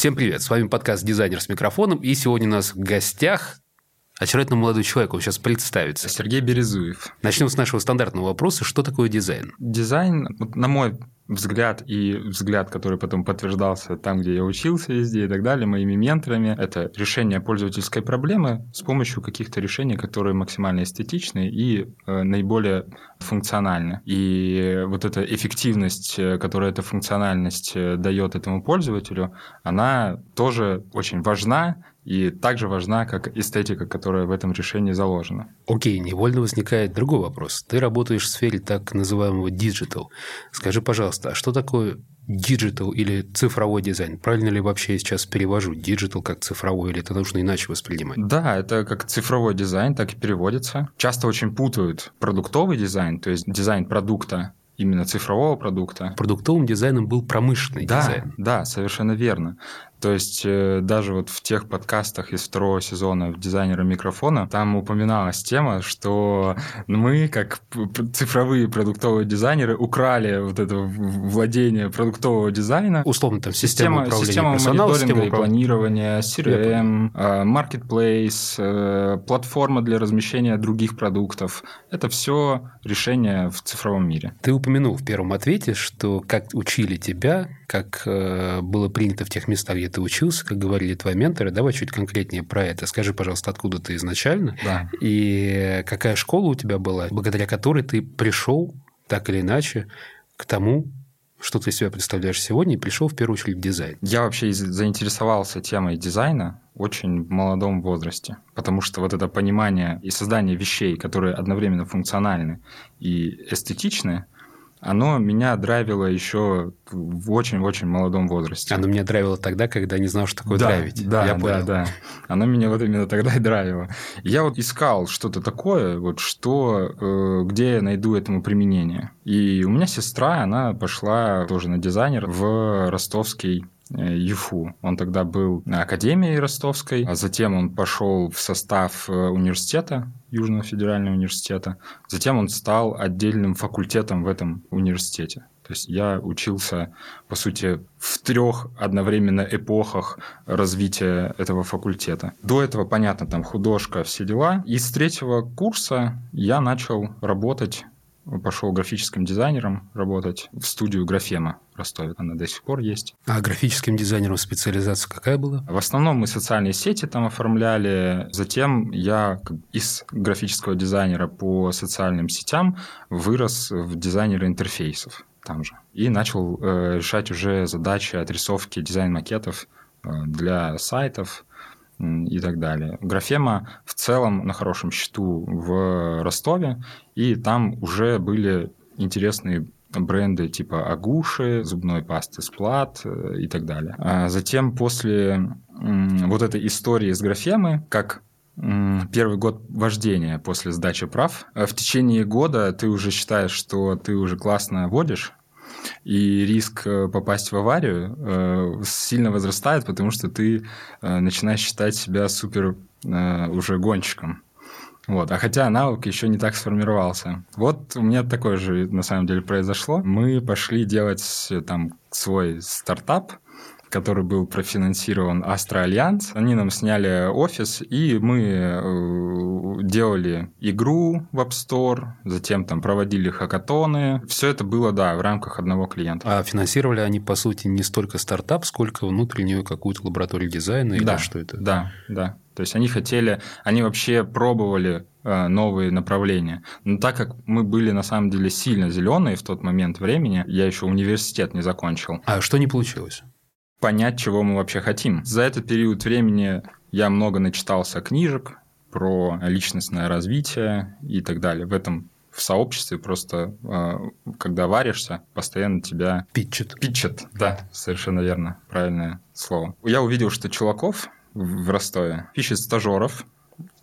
Всем привет, с вами подкаст «Дизайнер с микрофоном», и сегодня у нас в гостях очаровательный молодой человек, он сейчас представится. Сергей Березуев. Начнем с нашего стандартного вопроса, что такое дизайн? Дизайн, на мой взгляд и взгляд, который потом подтверждался там, где я учился везде и так далее, моими менторами, это решение пользовательской проблемы с помощью каких-то решений, которые максимально эстетичны и э, наиболее функциональны. И вот эта эффективность, э, которую эта функциональность э, дает этому пользователю, она тоже очень важна и также важна, как эстетика, которая в этом решении заложена. Окей, невольно возникает другой вопрос. Ты работаешь в сфере так называемого digital. Скажи, пожалуйста, а что такое digital или цифровой дизайн? Правильно ли вообще я сейчас перевожу digital как цифровой, или это нужно иначе воспринимать? Да, это как цифровой дизайн, так и переводится. Часто очень путают продуктовый дизайн, то есть дизайн продукта именно цифрового продукта. Продуктовым дизайном был промышленный да, дизайн. Да, совершенно верно. То есть э, даже вот в тех подкастах из второго сезона дизайнера микрофона там упоминалась тема, что мы, как цифровые продуктовые дизайнеры, украли вот это владение продуктового дизайна. Условно там система, система, система мониторинга и планирования, CRM, а, marketplace, э, платформа для размещения других продуктов. Это все решение в цифровом мире. Ты упомянул в первом ответе, что как учили тебя, как э, было принято в тех местах, где ты учился, как говорили твои менторы. Давай чуть конкретнее про это. Скажи, пожалуйста, откуда ты изначально? Да. И какая школа у тебя была, благодаря которой ты пришел так или иначе к тому, что ты себя представляешь сегодня, и пришел в первую очередь в дизайн? Я вообще заинтересовался темой дизайна очень в молодом возрасте, потому что вот это понимание и создание вещей, которые одновременно функциональны и эстетичны, оно меня драйвило еще в очень-очень молодом возрасте. Оно меня драйвило тогда, когда не знал, что такое да, драйвить. Да, я да, понял. да. Оно меня вот именно тогда и драйвило. Я вот искал что-то такое, вот что, э, где я найду этому применение. И у меня сестра, она пошла тоже на дизайнер в ростовский ЮФУ. Он тогда был на Академии Ростовской, а затем он пошел в состав э, университета, Южного федерального университета. Затем он стал отдельным факультетом в этом университете. То есть я учился, по сути, в трех одновременно эпохах развития этого факультета. До этого, понятно, там художка, все дела. И с третьего курса я начал работать пошел графическим дизайнером работать в студию Графема в Ростове. Она до сих пор есть. А графическим дизайнером специализация какая была? В основном мы социальные сети там оформляли. Затем я из графического дизайнера по социальным сетям вырос в дизайнера интерфейсов там же. И начал э, решать уже задачи отрисовки дизайн-макетов э, для сайтов, и так далее. Графема в целом на хорошем счету в Ростове, и там уже были интересные бренды типа Агуши, зубной пасты Сплат э, и так далее. А затем после вот этой истории с графемы, как первый год вождения после сдачи прав, э, в течение года ты уже считаешь, что ты уже классно водишь, и риск э, попасть в аварию э, сильно возрастает, потому что ты э, начинаешь считать себя супер уже гонщиком. Вот. А хотя навык еще не так сформировался. Вот у меня такое же на самом деле произошло. Мы пошли делать там свой стартап, который был профинансирован Астро Альянс. Они нам сняли офис, и мы э, делали игру в App Store, затем там проводили хакатоны. Все это было, да, в рамках одного клиента. А финансировали они, по сути, не столько стартап, сколько внутреннюю какую-то лабораторию дизайна да, или что это? Да, да. То есть они хотели, они вообще пробовали э, новые направления. Но так как мы были на самом деле сильно зеленые в тот момент времени, я еще университет не закончил. А что не получилось? Понять, чего мы вообще хотим. За этот период времени я много начитался книжек про личностное развитие и так далее. В этом в сообществе просто, а, когда варишься, постоянно тебя... Питчет. Питчет, да, совершенно верно, правильное слово. Я увидел, что Чулаков в Ростове ищет стажеров,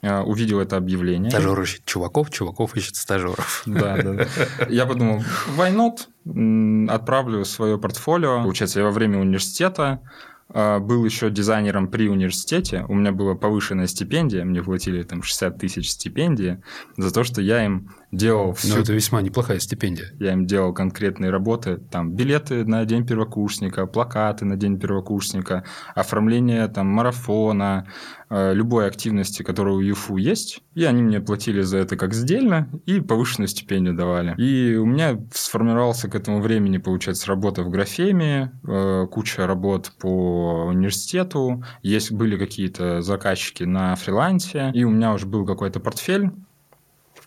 увидел это объявление. Стажер ищет чуваков, чуваков ищет стажеров. Да, да, да. Я подумал, why not? Отправлю свое портфолио. Получается, я во время университета а, был еще дизайнером при университете. У меня была повышенная стипендия. Мне платили там 60 тысяч стипендии за то, что я им делал все. Ну, это весьма неплохая стипендия. Я им делал конкретные работы, там, билеты на день первокурсника, плакаты на день первокурсника, оформление там марафона, э, любой активности, которая у ЮФУ есть, и они мне платили за это как сдельно, и повышенную стипендию давали. И у меня сформировался к этому времени, получается, работа в графеме, э, куча работ по университету, есть были какие-то заказчики на фрилансе, и у меня уже был какой-то портфель,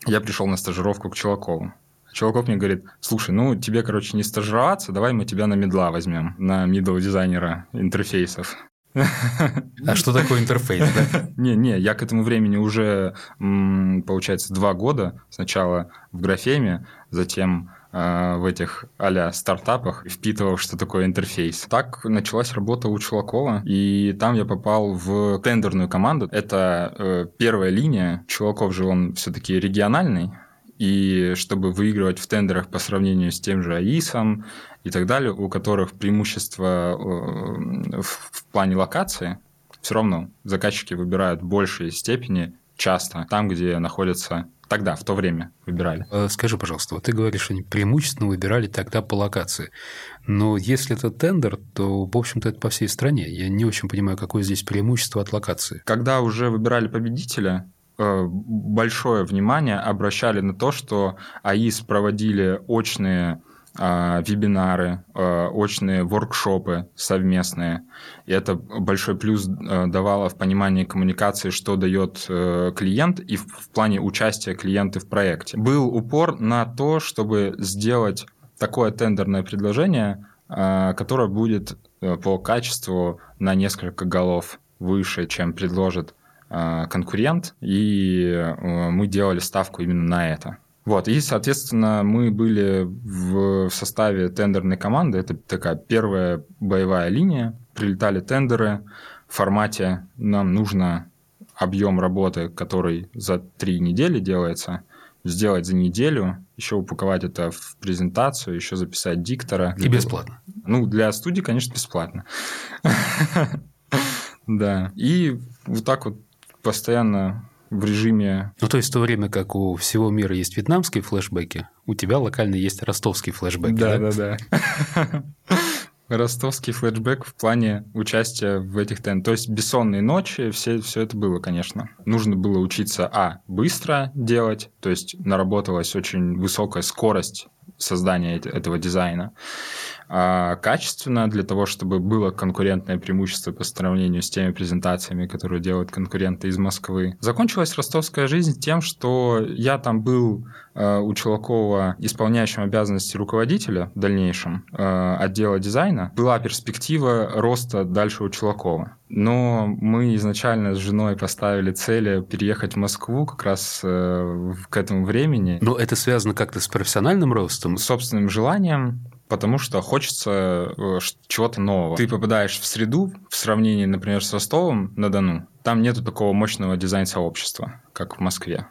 я пришел на стажировку к Челакову. Чуваков мне говорит, слушай, ну тебе, короче, не стажироваться, давай мы тебя на медла возьмем, на middle дизайнера интерфейсов. А что такое интерфейс? Не-не, я к этому времени уже, получается, два года. Сначала в графеме, затем в этих а стартапах впитывал, что такое интерфейс. Так началась работа у Чулакова, и там я попал в тендерную команду. Это э, первая линия. Чулаков же он все-таки региональный, и чтобы выигрывать в тендерах по сравнению с тем же АИСом и так далее, у которых преимущество э, в плане локации, все равно заказчики выбирают в большей степени часто там, где находятся тогда, в то время выбирали. Э, скажи, пожалуйста, вот ты говоришь, они преимущественно выбирали тогда по локации. Но если это тендер, то, в общем-то, это по всей стране. Я не очень понимаю, какое здесь преимущество от локации. Когда уже выбирали победителя, э, большое внимание обращали на то, что АИС проводили очные вебинары, а, очные воркшопы совместные. И это большой плюс а, давало в понимании коммуникации, что дает э, клиент и в плане участия клиента в проекте. Был упор на то, чтобы сделать такое тендерное предложение, которое будет э, по качеству на несколько голов выше, чем предложит конкурент, и э, мы делали ставку именно на это. Вот, и, соответственно, мы были в составе тендерной команды. Это такая первая боевая линия. Прилетали тендеры в формате «нам нужно объем работы, который за три недели делается, сделать за неделю, еще упаковать это в презентацию, еще записать диктора. И бесплатно. Ну, для студии, конечно, бесплатно. Да. И вот так вот постоянно в режиме... Ну, то есть в то время, как у всего мира есть вьетнамские флешбеки, у тебя локально есть ростовский флешбек. Да, да, да. да. Ростовский флешбэк в плане участия в этих тен. То есть бессонные ночи, все, все это было, конечно. Нужно было учиться, а, быстро делать, то есть наработалась очень высокая скорость создания этого дизайна а качественно для того, чтобы было конкурентное преимущество по сравнению с теми презентациями, которые делают конкуренты из Москвы. Закончилась ростовская жизнь тем, что я там был э, у Челакова исполняющим обязанности руководителя в дальнейшем э, отдела дизайна. Была перспектива роста дальше у Челакова. Но мы изначально с женой поставили цели переехать в Москву как раз э, к этому времени. Но это связано как-то с профессиональным ростом? Собственным желанием потому что хочется э, чего-то нового. Ты попадаешь в среду в сравнении, например, с Ростовом на Дону. Там нету такого мощного дизайн-сообщества, как в Москве.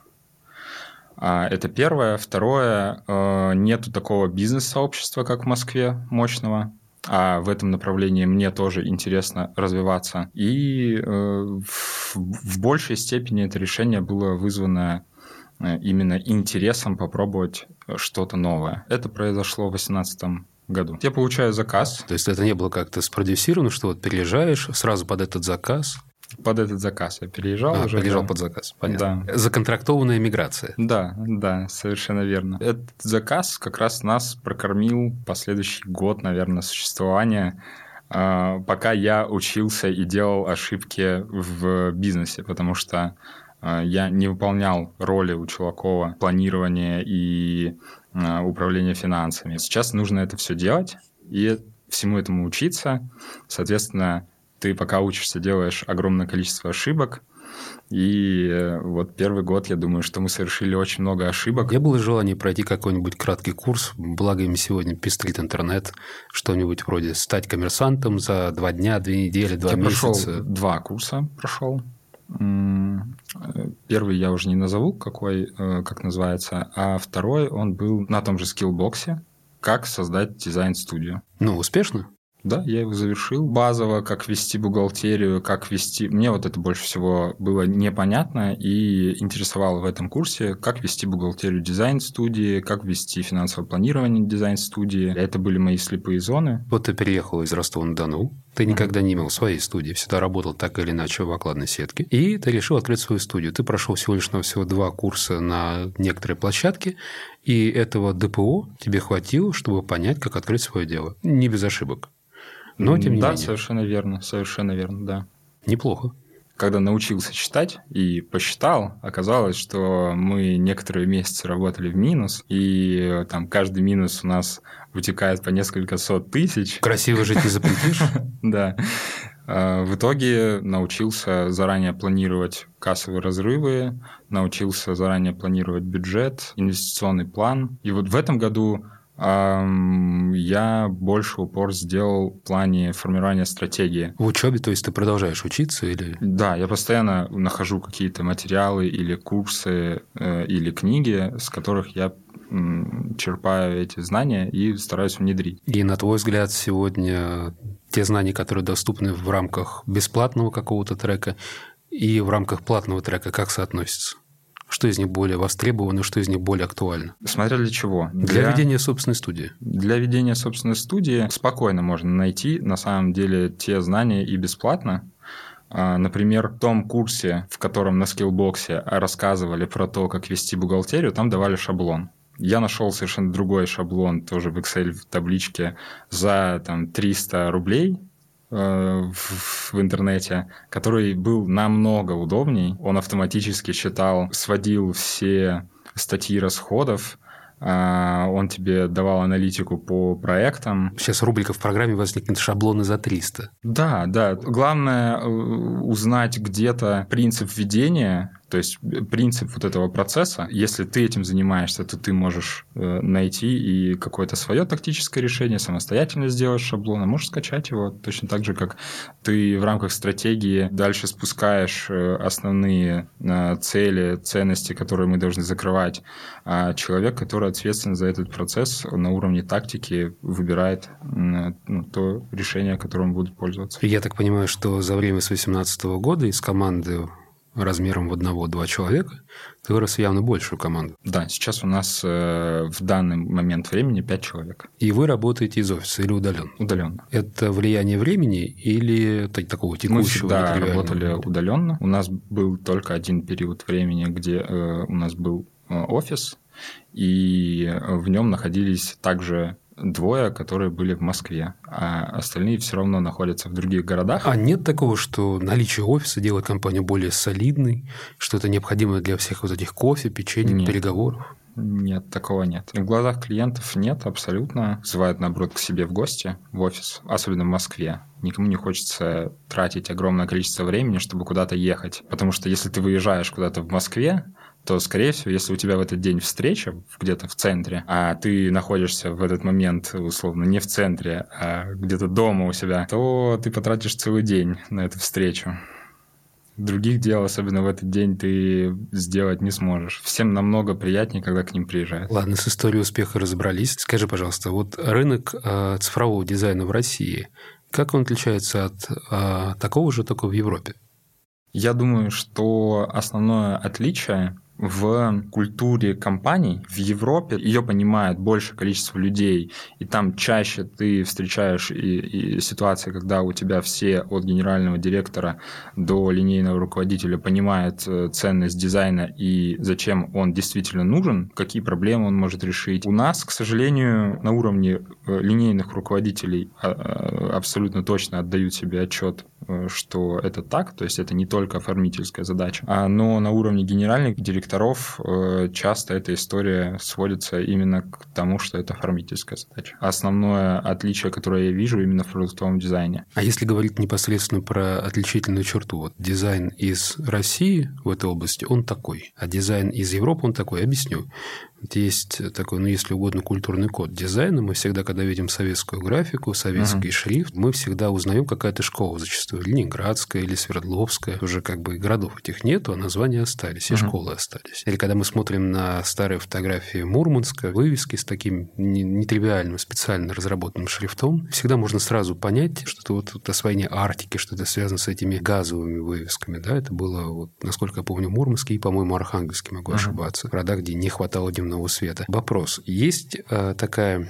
А, это первое. Второе, э, нету такого бизнес-сообщества, как в Москве, мощного. А в этом направлении мне тоже интересно развиваться. И э, в большей степени это решение было вызвано именно интересом попробовать что-то новое. Это произошло в 2018 году. Я получаю заказ. То есть это не было как-то спродюсировано, что вот переезжаешь сразу под этот заказ? Под этот заказ я переезжал а, уже. переезжал да. под заказ, понятно. Да. Законтрактованная миграция. Да, да, совершенно верно. Этот заказ как раз нас прокормил последующий год, наверное, существования а, пока я учился и делал ошибки в бизнесе, потому что а, я не выполнял роли у Чулакова планирования и а, управления финансами. Сейчас нужно это все делать и всему этому учиться. Соответственно, ты пока учишься, делаешь огромное количество ошибок, и э, вот первый год, я думаю, что мы совершили очень много ошибок. Не было желания пройти какой-нибудь краткий курс, благо им сегодня пестрит интернет, что-нибудь вроде стать коммерсантом за два дня, две недели, два я месяца? прошел два курса, прошел. Первый я уже не назову, какой, э, как называется, а второй он был на том же скиллбоксе, как создать дизайн-студию. Ну, успешно? Да, я его завершил. Базово, как вести бухгалтерию, как вести... Мне вот это больше всего было непонятно и интересовало в этом курсе, как вести бухгалтерию дизайн-студии, как вести финансовое планирование дизайн-студии. Это были мои слепые зоны. Вот ты переехал из Ростова-на-Дону, ты никогда не имел своей студии, всегда работал так или иначе в окладной сетке, и ты решил открыть свою студию. Ты прошел всего лишь всего два курса на некоторые площадки, и этого ДПО тебе хватило, чтобы понять, как открыть свое дело. Не без ошибок. Но тем не да, менее. совершенно верно, совершенно верно, да. Неплохо. Когда научился читать и посчитал, оказалось, что мы некоторые месяцы работали в минус, и там каждый минус у нас вытекает по несколько сот тысяч. Красиво жить не запретишь. Да. А, в итоге научился заранее планировать кассовые разрывы, научился заранее планировать бюджет, инвестиционный план. И вот в этом году я больше упор сделал в плане формирования стратегии. В учебе, то есть ты продолжаешь учиться или? Да, я постоянно нахожу какие-то материалы или курсы э, или книги, с которых я черпаю эти знания и стараюсь внедрить. И на твой взгляд сегодня те знания, которые доступны в рамках бесплатного какого-то трека и в рамках платного трека, как соотносятся? Что из них более востребовано, что из них более актуально? Смотря для чего. Для, для ведения собственной студии. Для ведения собственной студии спокойно можно найти, на самом деле, те знания и бесплатно. А, например, в том курсе, в котором на скиллбоксе рассказывали про то, как вести бухгалтерию, там давали шаблон. Я нашел совершенно другой шаблон, тоже в Excel в табличке, за там, 300 рублей, в, в интернете, который был намного удобней. Он автоматически считал, сводил все статьи расходов, а, он тебе давал аналитику по проектам. Сейчас рубрика в программе возникнет шаблоны за 300. Да, да. Главное э, узнать где-то принцип ведения то есть э, принцип вот этого процесса, если ты этим занимаешься, то ты можешь э, найти и какое-то свое тактическое решение, самостоятельно сделать шаблон, а можешь скачать его точно так же, как ты в рамках стратегии дальше спускаешь э, основные цели, ценности, которые мы должны закрывать, а человек, который ответственен за этот процесс на уровне тактики, выбирает ну, то решение, которым будут пользоваться. Я так понимаю, что за время с 2018 года из команды размером в одного-два человека, ты вырос в явно большую команду. Да, сейчас у нас э, в данный момент времени пять человек. И вы работаете из офиса или удаленно? Удаленно. Это влияние времени или такого текущего? Мы всегда работали удаленно. У нас был только один период времени, где э, у нас был э, офис, и в нем находились также двое, которые были в Москве, а остальные все равно находятся в других городах. А нет такого, что наличие офиса делает компанию более солидной, что это необходимо для всех вот этих кофе, печенье, нет. переговоров? Нет, такого нет. В глазах клиентов нет, абсолютно. Зывают, наоборот, к себе в гости, в офис, особенно в Москве. Никому не хочется тратить огромное количество времени, чтобы куда-то ехать. Потому что если ты выезжаешь куда-то в Москве, то, скорее всего, если у тебя в этот день встреча где-то в центре, а ты находишься в этот момент, условно, не в центре, а где-то дома у себя, то ты потратишь целый день на эту встречу. Других дел, особенно в этот день, ты сделать не сможешь. Всем намного приятнее, когда к ним приезжают. Ладно, с историей успеха разобрались. Скажи, пожалуйста, вот рынок э, цифрового дизайна в России, как он отличается от э, такого же, только в Европе? Я думаю, что основное отличие в культуре компаний в Европе ее понимает большее количество людей, и там чаще ты встречаешь и, и ситуации, когда у тебя все от генерального директора до линейного руководителя понимают э, ценность дизайна и зачем он действительно нужен, какие проблемы он может решить. У нас, к сожалению, на уровне э, линейных руководителей а, а, абсолютно точно отдают себе отчет, э, что это так, то есть это не только оформительская задача, а, но на уровне генеральных директоров директоров э, часто эта история сводится именно к тому, что это оформительская задача. Основное отличие, которое я вижу именно в продуктовом дизайне. А если говорить непосредственно про отличительную черту, вот дизайн из России в этой области, он такой, а дизайн из Европы, он такой, объясню. Есть такой, ну, если угодно, культурный код дизайна. Мы всегда, когда видим советскую графику, советский uh-huh. шрифт, мы всегда узнаем, какая-то школа зачастую. Ленинградская или Свердловская. Уже как бы городов этих нету, а названия остались, и uh-huh. школы остались. остались. Или когда мы смотрим на старые фотографии Мурманска, вывески с таким нетривиальным, специально разработанным шрифтом, всегда можно сразу понять, что это вот, вот освоение Арктики, что это связано с этими газовыми вывесками. Да? Это было, вот, насколько я помню, Мурманский и, по-моему, Архангельский, могу uh-huh. ошибаться. Города, где не хватало дневного света. Вопрос. Есть э, такая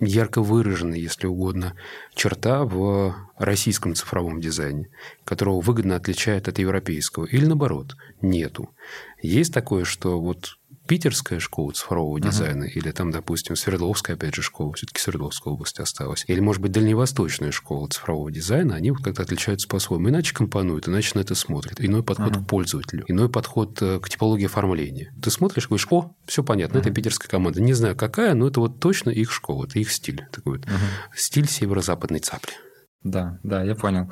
ярко выраженная, если угодно, черта в российском цифровом дизайне, которого выгодно отличает от европейского, или наоборот, нету. Есть такое, что вот питерская школа цифрового дизайна, uh-huh. или там, допустим, Свердловская, опять же, школа, все-таки Свердловская область осталась, или, может быть, дальневосточная школа цифрового дизайна, они вот как-то отличаются по-своему. Иначе компонуют, иначе на это смотрят. Иной подход uh-huh. к пользователю, иной подход э, к типологии оформления. Ты смотришь, говоришь, о, все понятно, uh-huh. это питерская команда. Не знаю, какая, но это вот точно их школа, это их стиль. Такой вот uh-huh. стиль северо-западной цапли. Да, да, я понял.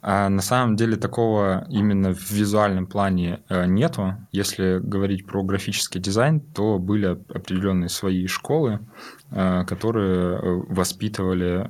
А на самом деле такого именно в визуальном плане э, нету. Если говорить про графический дизайн, то были определенные свои школы, э, которые э, воспитывали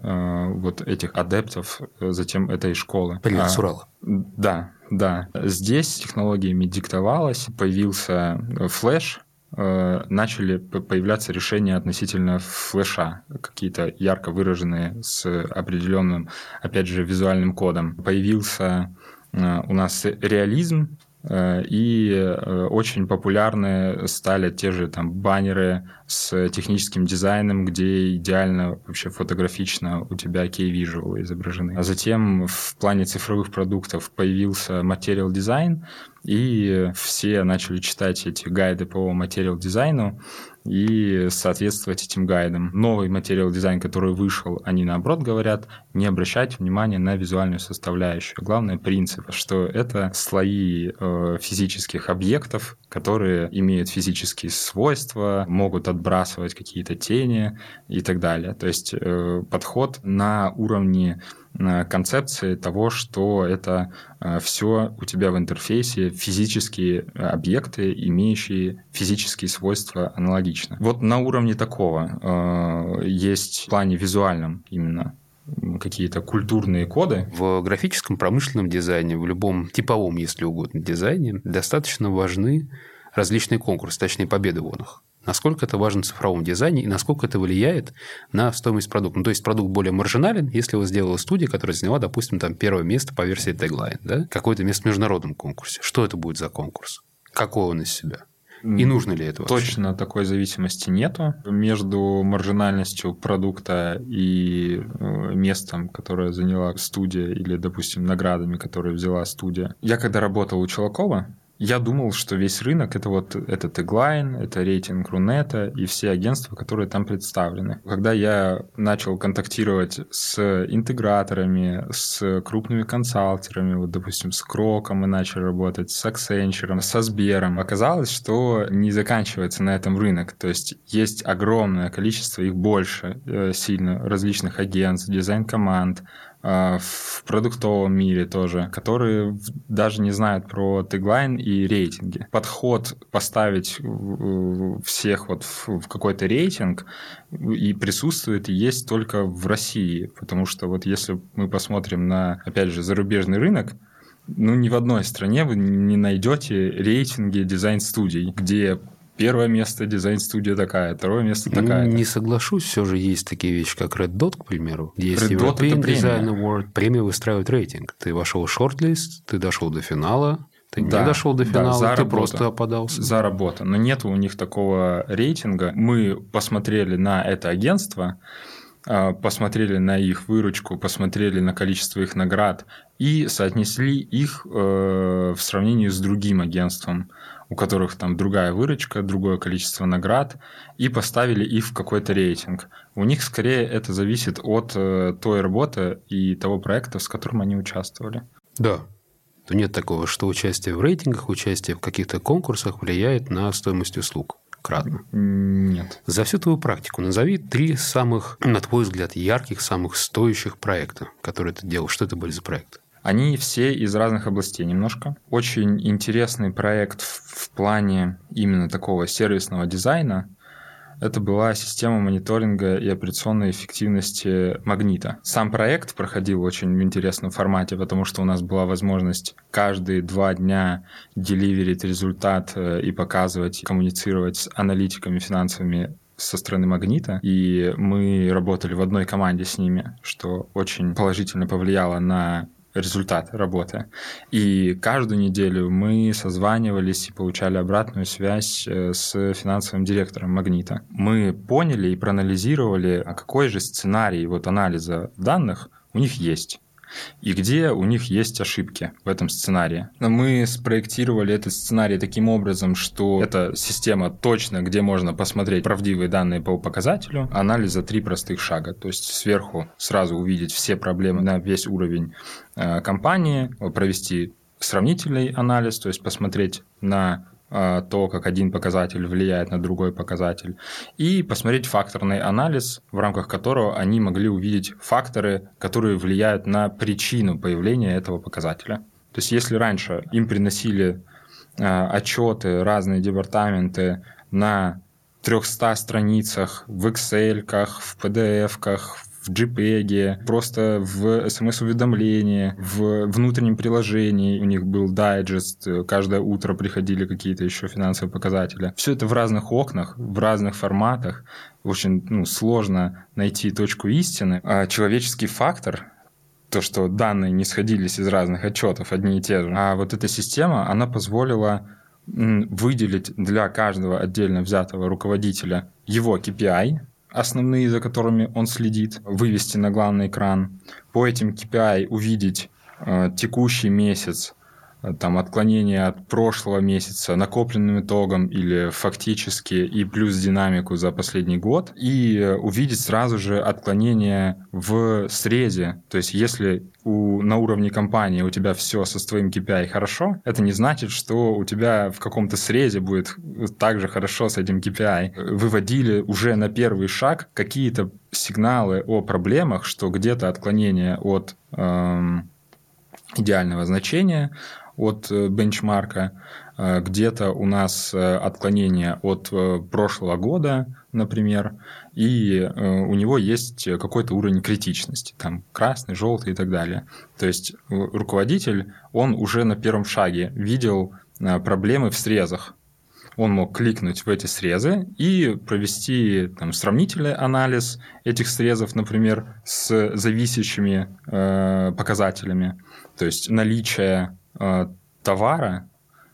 вот этих адептов затем этой школы. Привет, а, с Урала. Да, да. Здесь технологиями диктовалось, появился флеш, начали появляться решения относительно флеша, какие-то ярко выраженные с определенным, опять же, визуальным кодом. Появился э, у нас реализм, Э, и э, очень популярны стали те же там баннеры с техническим дизайном, где идеально вообще фотографично у тебя visual изображены. А затем в плане цифровых продуктов появился материал дизайн, и все начали читать эти гайды по материал дизайну, и соответствовать этим гайдам. Новый материал дизайн, который вышел, они наоборот говорят, не обращать внимания на визуальную составляющую. Главный принцип, что это слои э, физических объектов, которые имеют физические свойства, могут отбрасывать какие-то тени и так далее. То есть э, подход на уровне концепции того, что это э, все у тебя в интерфейсе физические объекты, имеющие физические свойства аналогично. Вот на уровне такого э, есть в плане визуальном именно какие-то культурные коды. В графическом промышленном дизайне, в любом типовом, если угодно, дизайне достаточно важны различные конкурсы, точнее, победы в них насколько это важно в цифровом дизайне и насколько это влияет на стоимость продукта. Ну, то есть продукт более маржинален, если его сделала студия, которая заняла, допустим, там первое место по версии Tagline, да? какое-то место в международном конкурсе. Что это будет за конкурс? Какой он из себя? И нужно ли это вообще? Точно такой зависимости нету. Между маржинальностью продукта и э, местом, которое заняла студия, или, допустим, наградами, которые взяла студия. Я когда работал у Челакова, я думал, что весь рынок это вот это теглайн, это рейтинг Рунета и все агентства, которые там представлены. Когда я начал контактировать с интеграторами, с крупными консалтерами, вот, допустим, с Кроком мы начали работать, с Accenture, со Сбером, оказалось, что не заканчивается на этом рынок. То есть есть огромное количество, их больше э, сильно, различных агентств, дизайн-команд, в продуктовом мире тоже, которые даже не знают про теглайн и рейтинги. Подход поставить всех вот в какой-то рейтинг и присутствует и есть только в России, потому что вот если мы посмотрим на, опять же, зарубежный рынок, ну, ни в одной стране вы не найдете рейтинги дизайн-студий, где Первое место дизайн-студия такая, второе место такая. Не соглашусь, все же есть такие вещи, как Red Dot, к примеру. Есть Red European Design Award. Премия выстраивает рейтинг. Ты вошел в шорт-лист, ты дошел до финала, ты да, не дошел до финала, да, ты работу. просто опадался. За работу. Но нет у них такого рейтинга. Мы посмотрели на это агентство, а, посмотрели на их выручку, посмотрели на количество их наград и соотнесли их э, в сравнении с другим агентством у которых там другая выручка, другое количество наград, и поставили их в какой-то рейтинг. У них скорее это зависит от э, той работы и того проекта, с которым они участвовали. Да. То нет такого, что участие в рейтингах, участие в каких-то конкурсах влияет на стоимость услуг кратно? Нет. За всю твою практику назови три самых, на твой взгляд, ярких, самых стоящих проекта, которые ты делал. Что это были за проекты? Они все из разных областей немножко. Очень интересный проект в, в плане именно такого сервисного дизайна. Это была система мониторинга и операционной эффективности магнита. Сам проект проходил очень в интересном формате, потому что у нас была возможность каждые два дня деливерить результат э, и показывать, коммуницировать с аналитиками финансовыми со стороны Магнита, и мы работали в одной команде с ними, что очень положительно повлияло на результат работы. И каждую неделю мы созванивались и получали обратную связь э, с финансовым директором Магнита. Мы поняли и проанализировали, а какой же сценарий вот анализа данных у них есть и где у них есть ошибки в этом сценарии. Мы спроектировали этот сценарий таким образом, что эта система точно, где можно посмотреть правдивые данные по показателю, анализ за три простых шага. То есть сверху сразу увидеть все проблемы на весь уровень э, компании, провести сравнительный анализ, то есть посмотреть на то, как один показатель влияет на другой показатель, и посмотреть факторный анализ, в рамках которого они могли увидеть факторы, которые влияют на причину появления этого показателя. То есть, если раньше им приносили а, отчеты разные департаменты на 300 страницах в Excel, в PDF-ках, в JPEG, просто в смс-уведомлении, в внутреннем приложении у них был дайджест, каждое утро приходили какие-то еще финансовые показатели. Все это в разных окнах, в разных форматах. Очень ну, сложно найти точку истины. А человеческий фактор, то, что данные не сходились из разных отчетов, одни и те же. А вот эта система, она позволила выделить для каждого отдельно взятого руководителя его KPI, основные, за которыми он следит, вывести на главный экран, по этим KPI увидеть э, текущий месяц, там отклонение от прошлого месяца накопленным итогом или фактически и плюс динамику за последний год и увидеть сразу же отклонение в срезе. То есть если у, на уровне компании у тебя все со твоим KPI хорошо, это не значит, что у тебя в каком-то срезе будет также хорошо с этим KPI. Выводили уже на первый шаг какие-то сигналы о проблемах, что где-то отклонение от эм, идеального значения, от э, бенчмарка, э, где-то у нас э, отклонение от прошлого года, например, и у него есть какой-то уровень критичности, там красный, желтый и так далее. То есть руководитель, он уже на первом шаге видел проблемы в срезах, он мог кликнуть в эти срезы и провести там, сравнительный анализ этих срезов, например, с зависящими э, показателями. То есть наличие Э, товара,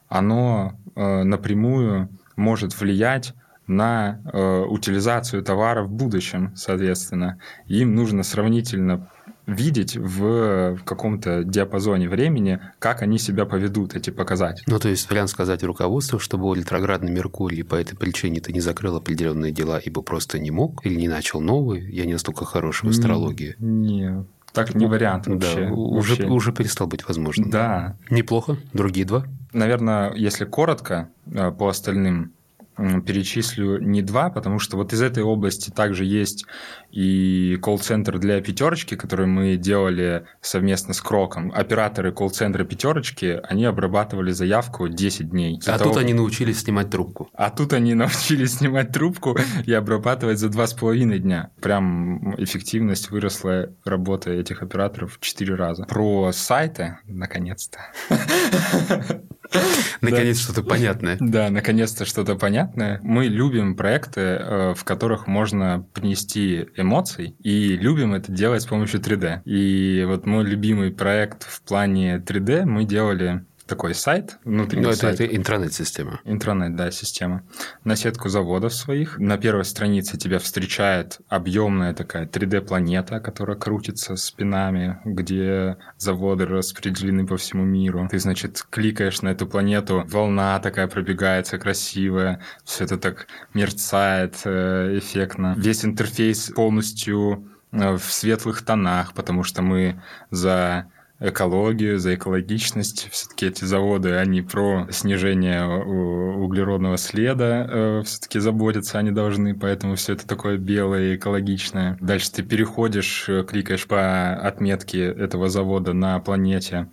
оно э, напрямую может влиять на э, утилизацию товара в будущем, соответственно. Им нужно сравнительно видеть в, каком-то диапазоне времени, как они себя поведут, эти показатели. Ну, то есть, вариант сказать руководству, что был ретроградный Меркурий, по этой причине ты не закрыл определенные дела, ибо просто не мог, или не начал новые, я не настолько хорош в астрологии. Нет, так не вариант вообще. Да, уже, вообще. уже перестал быть возможным. Да. Неплохо. Другие два? Наверное, если коротко э, по остальным, перечислю не два, потому что вот из этой области также есть и колл-центр для пятерочки, который мы делали совместно с Кроком. Операторы колл-центра пятерочки, они обрабатывали заявку 10 дней. А того... тут они научились снимать трубку. А тут они научились снимать трубку и обрабатывать за два с половиной дня. Прям эффективность выросла работа этих операторов в 4 раза. Про сайты, наконец-то. Наконец что-то понятное. Да, наконец-то что-то понятное. Мы любим проекты, э, в которых можно принести эмоций, и любим это делать с помощью 3D. И вот мой любимый проект в плане 3D мы делали такой сайт внутри. Ну, это, это интранет-система. Интранет, да, система. На сетку заводов своих. На первой странице тебя встречает объемная такая 3D-планета, которая крутится спинами, где заводы распределены по всему миру. Ты, значит, кликаешь на эту планету, волна такая пробегается красивая, все это так мерцает э, эффектно. Весь интерфейс полностью э, в светлых тонах, потому что мы за экологию, за экологичность. Все-таки эти заводы, они про снижение углеродного следа э, все-таки заботятся, они должны, поэтому все это такое белое и экологичное. Дальше ты переходишь, э, кликаешь по отметке этого завода на планете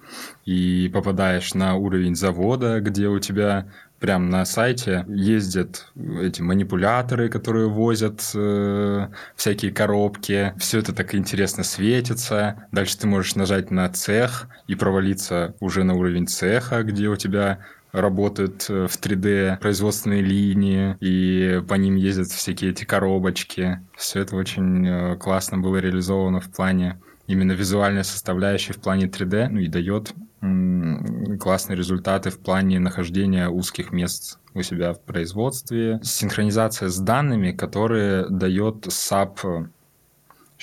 и попадаешь на уровень завода, где у тебя прям на сайте ездят эти манипуляторы, которые возят э, всякие коробки. Все это так интересно светится. Дальше ты можешь нажать на цех и провалиться уже на уровень цеха, где у тебя работают э, в 3D производственные линии, и по ним ездят всякие эти коробочки. Все это очень э, классно было реализовано в плане именно визуальной составляющей в плане 3D, ну и дает классные результаты в плане нахождения узких мест у себя в производстве. Синхронизация с данными, которые дает SAP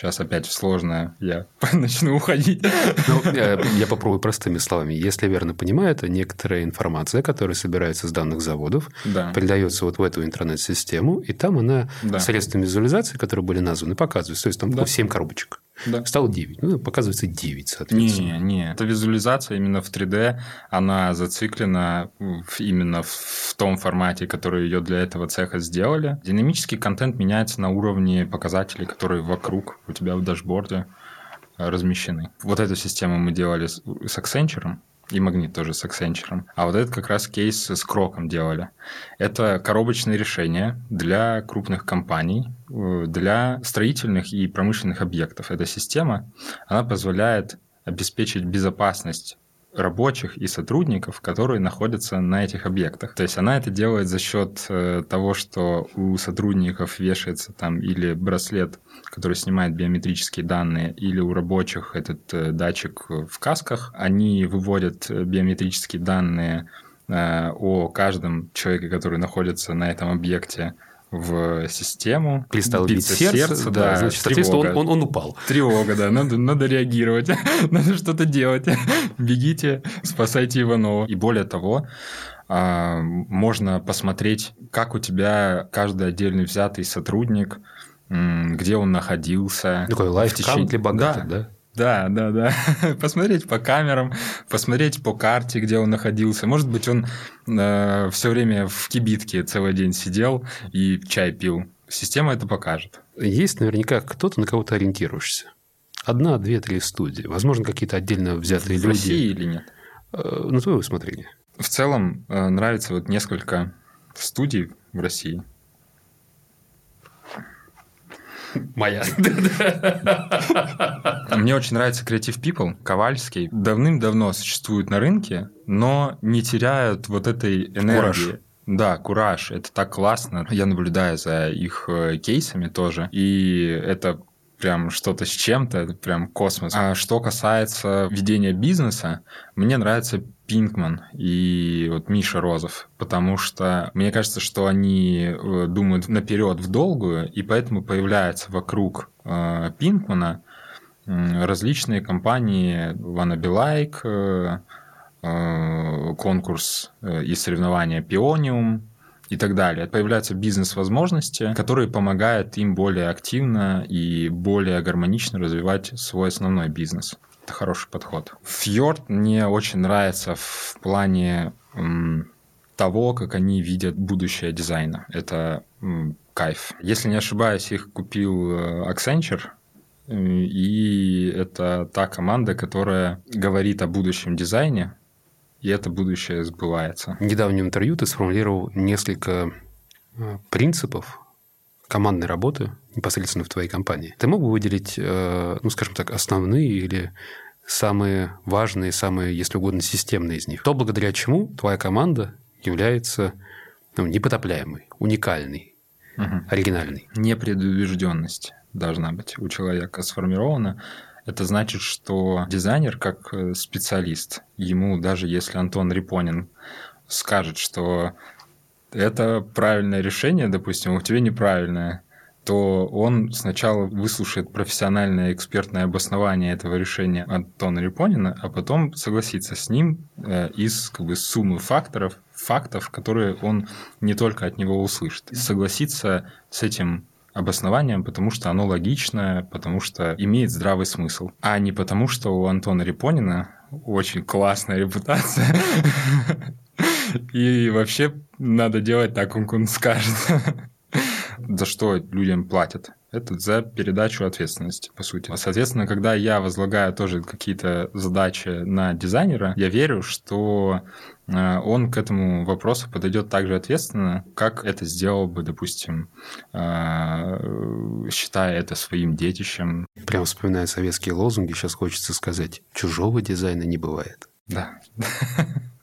Сейчас опять сложное, я начну уходить. Ну, я, я попробую простыми словами. Если я верно понимаю, это некоторая информация, которая собирается с данных заводов, да. передается вот в эту интернет-систему, и там она да. средствами визуализации, которые были названы, показывается. То есть там да. 7 коробочек. Да. Стало 9. Ну, показывается 9, соответственно. Не, не. Эта визуализация именно в 3D, она зациклена именно в том формате, который ее для этого цеха сделали. Динамический контент меняется на уровне показателей, которые вокруг у тебя в дашборде размещены. Вот эту систему мы делали с Accenture, и магнит тоже с Accenture. А вот этот как раз кейс с Кроком делали. Это коробочные решения для крупных компаний, э, для строительных и промышленных объектов. Эта система, она позволяет обеспечить безопасность рабочих и сотрудников, которые находятся на этих объектах. То есть она это делает за счет э, того, что у сотрудников вешается там или браслет, который снимает биометрические данные, или у рабочих этот э, датчик в касках. Они выводят биометрические данные э, о каждом человеке, который находится на этом объекте в систему. Перестал бить сердце, сердце да, да, значит, соответственно, он, он, он упал. Тревога, да, надо, надо реагировать, надо что-то делать. Бегите, спасайте Иванова. И более того, а, можно посмотреть, как у тебя каждый отдельный взятый сотрудник, где он находился. Такой лайфкам течение... для богатых, да? да? Да, да, да. посмотреть по камерам, посмотреть по карте, где он находился. Может быть, он э, все время в кибитке целый день сидел и чай пил. Система это покажет. Есть наверняка кто-то, на кого ты ориентируешься. Одна, две, три студии. Возможно, какие-то отдельно взятые в люди. В России или нет? Э, на твое усмотрение. В целом, э, нравится вот несколько студий в России. Моя. Мне очень нравится Creative People, Ковальский. Давным-давно существуют на рынке, но не теряют вот этой энергии. Кураж. Да, кураж. Это так классно. Я наблюдаю за их э, кейсами тоже. И это прям что-то с чем-то, это прям космос. А что касается ведения бизнеса, мне нравится Пинкман и вот Миша Розов, потому что мне кажется, что они э, думают наперед в долгую, и поэтому появляются вокруг э, Пинкмана различные компании Wanna Be э, э, конкурс э, и соревнования Пиониум, и так далее. Появляются бизнес-возможности, которые помогают им более активно и более гармонично развивать свой основной бизнес это хороший подход. Фьорд мне очень нравится в плане м, того, как они видят будущее дизайна. Это м, кайф. Если не ошибаюсь, их купил э, Accenture, э, и это та команда, которая говорит о будущем дизайне, и это будущее сбывается. В недавнем интервью ты сформулировал несколько э, принципов командной работы непосредственно в твоей компании. Ты мог бы выделить, э, ну, скажем так, основные или самые важные, самые, если угодно, системные из них? То, благодаря чему твоя команда является ну, непотопляемой, уникальной, угу. оригинальной? Непредубежденность должна быть у человека сформирована. Это значит, что дизайнер как э, специалист, ему даже если Антон Рипонин скажет, что это правильное решение, допустим, у тебя неправильное, то он сначала выслушает профессиональное экспертное обоснование этого решения Антона Репонина, а потом согласится с ним э, из как бы, суммы факторов, фактов, которые он не только от него услышит. Согласиться с этим обоснованием, потому что оно логичное, потому что имеет здравый смысл, а не потому, что у Антона Репонина очень классная репутация. И вообще надо делать так, как он скажет. За что людям платят? Это за передачу ответственности, по сути. Соответственно, когда я возлагаю тоже какие-то задачи на дизайнера, я верю, что э, он к этому вопросу подойдет так же ответственно, как это сделал бы, допустим, э, считая это своим детищем. Прям вспоминая советские лозунги, сейчас хочется сказать, чужого дизайна не бывает. Да.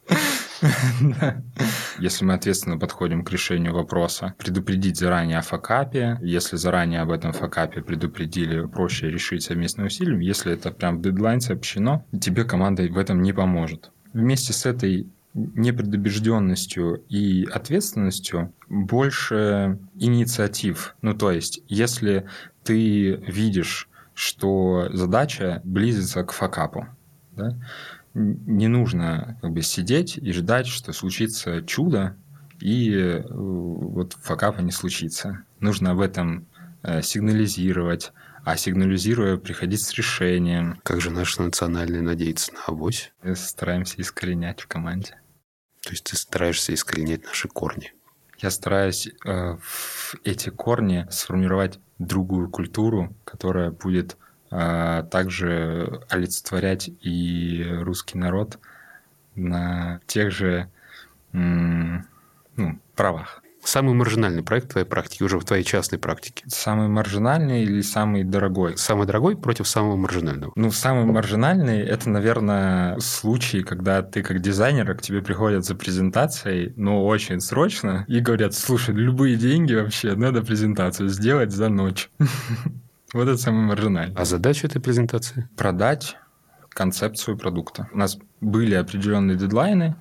Если мы ответственно подходим к решению вопроса, предупредить заранее о факапе, если заранее об этом факапе предупредили, проще решить совместным усилием, если это прям в дедлайн сообщено, тебе команда в этом не поможет. Вместе с этой непредубежденностью и ответственностью больше инициатив. Ну, то есть, если ты видишь, что задача близится к факапу, да, не нужно как бы сидеть и ждать, что случится чудо, и э, вот факапа не случится. Нужно об этом э, сигнализировать, а сигнализируя, приходить с решением. Как же наш национальный надеется на авось? Мы стараемся искоренять в команде. То есть ты стараешься искоренять наши корни? Я стараюсь э, в эти корни сформировать другую культуру, которая будет а также олицетворять и русский народ на тех же ну, правах. Самый маржинальный проект в твоей практике, уже в твоей частной практике? Самый маржинальный или самый дорогой? Самый дорогой против самого маржинального. Ну, самый маржинальный – это, наверное, случай, когда ты как дизайнер, к тебе приходят за презентацией, но очень срочно, и говорят, слушай, любые деньги вообще, надо презентацию сделать за ночь. Вот это самое маржинальное. А задача этой презентации? Продать концепцию продукта. У нас были определенные дедлайны,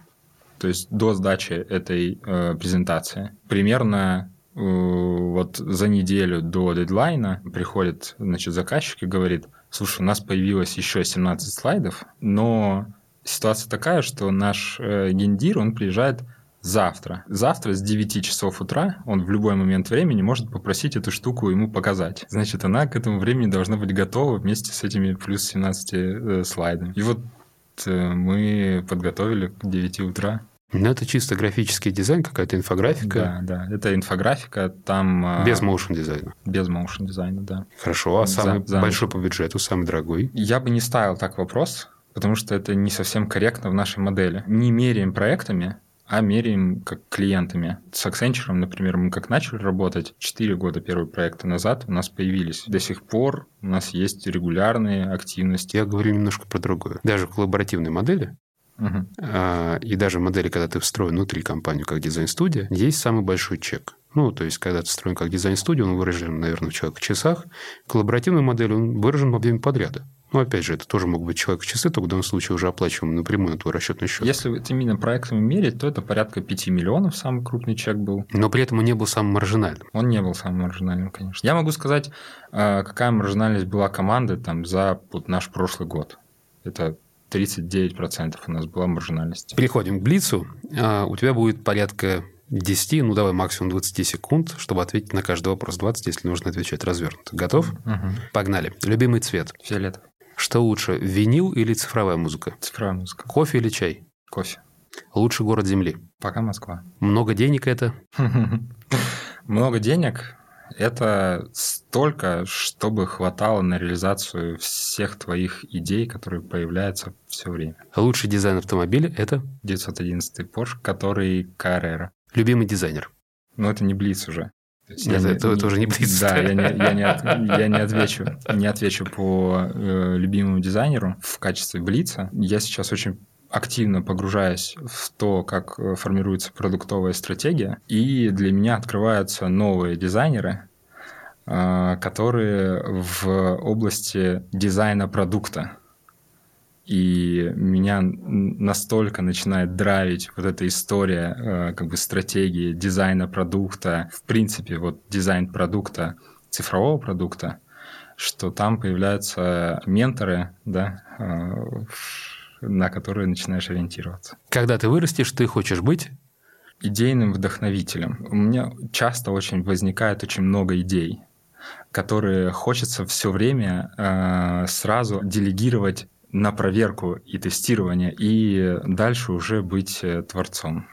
то есть до сдачи этой э, презентации. Примерно э, вот за неделю до дедлайна приходит значит, заказчик и говорит, слушай, у нас появилось еще 17 слайдов, но ситуация такая, что наш э, гендир, он приезжает завтра. Завтра с 9 часов утра он в любой момент времени может попросить эту штуку ему показать. Значит, она к этому времени должна быть готова вместе с этими плюс 17 э, слайдами. И вот э, мы подготовили к 9 утра. Ну, это чисто графический дизайн, какая-то инфографика. Да, да, это инфографика, там... А, без motion дизайна. Без motion дизайна, да. Хорошо, а самый за, большой по бюджету, самый дорогой? Я бы не ставил так вопрос, потому что это не совсем корректно в нашей модели. Не меряем проектами, а меряем как клиентами. С Accenture, например, мы как начали работать 4 года первые проекты назад, у нас появились. До сих пор у нас есть регулярные активности. Я говорю немножко про другое. Даже в коллаборативной модели Угу. и даже модели, когда ты встроен внутри компании как дизайн-студия, есть самый большой чек. Ну, то есть, когда ты встроен как дизайн-студия, он выражен, наверное, в человек часах. Коллаборативной модели он выражен в объеме подряда. Ну, опять же, это тоже могут быть человек часы, только в данном случае уже оплачиваем напрямую на твой расчетный счет. Если это именно проектами мерить, то это порядка 5 миллионов самый крупный чек был. Но при этом он не был самым маржинальным. Он не был самым маржинальным, конечно. Я могу сказать, а, какая маржинальность была команды там за вот наш прошлый год. Это 39% у нас была маржинальность. Переходим к Блицу. А, у тебя будет порядка 10, ну давай максимум 20 секунд, чтобы ответить на каждый вопрос. 20, если нужно отвечать развернуто. Готов? Угу. Погнали. Любимый цвет? Фиолетовый. Что лучше, винил или цифровая музыка? Цифровая музыка. Кофе или чай? Кофе. Лучший город Земли? Пока Москва. Много денег это? Много денег – это столько, чтобы хватало на реализацию всех твоих идей, которые появляются все время. Лучший дизайн автомобиля – это? 911 Porsche, который Carrera. Любимый дизайнер? Ну, это не Блиц уже. Нет, я это не, тоже не блиц. Да, я не, я не, от, я не отвечу, не отвечу по э, любимому дизайнеру в качестве блица. Я сейчас очень активно погружаюсь в то, как э, формируется продуктовая стратегия, и для меня открываются новые дизайнеры, э, которые в области дизайна продукта и меня настолько начинает драйвить вот эта история э, как бы стратегии дизайна продукта, в принципе, вот дизайн продукта, цифрового продукта, что там появляются менторы, да, э, на которые начинаешь ориентироваться. Когда ты вырастешь, ты хочешь быть идейным вдохновителем. У меня часто очень возникает очень много идей, которые хочется все время э, сразу делегировать на проверку и тестирование, и дальше уже быть э, творцом.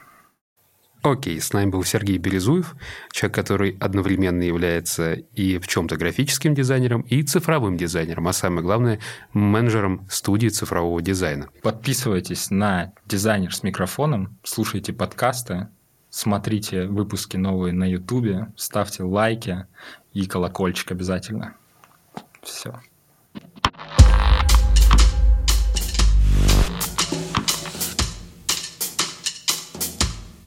Окей, с нами был Сергей Березуев, человек, который одновременно является и в чем-то графическим дизайнером, и цифровым дизайнером, а самое главное, менеджером студии цифрового дизайна. Подписывайтесь на «Дизайнер с микрофоном», слушайте подкасты, смотрите выпуски новые на YouTube, ставьте лайки и колокольчик обязательно. Все.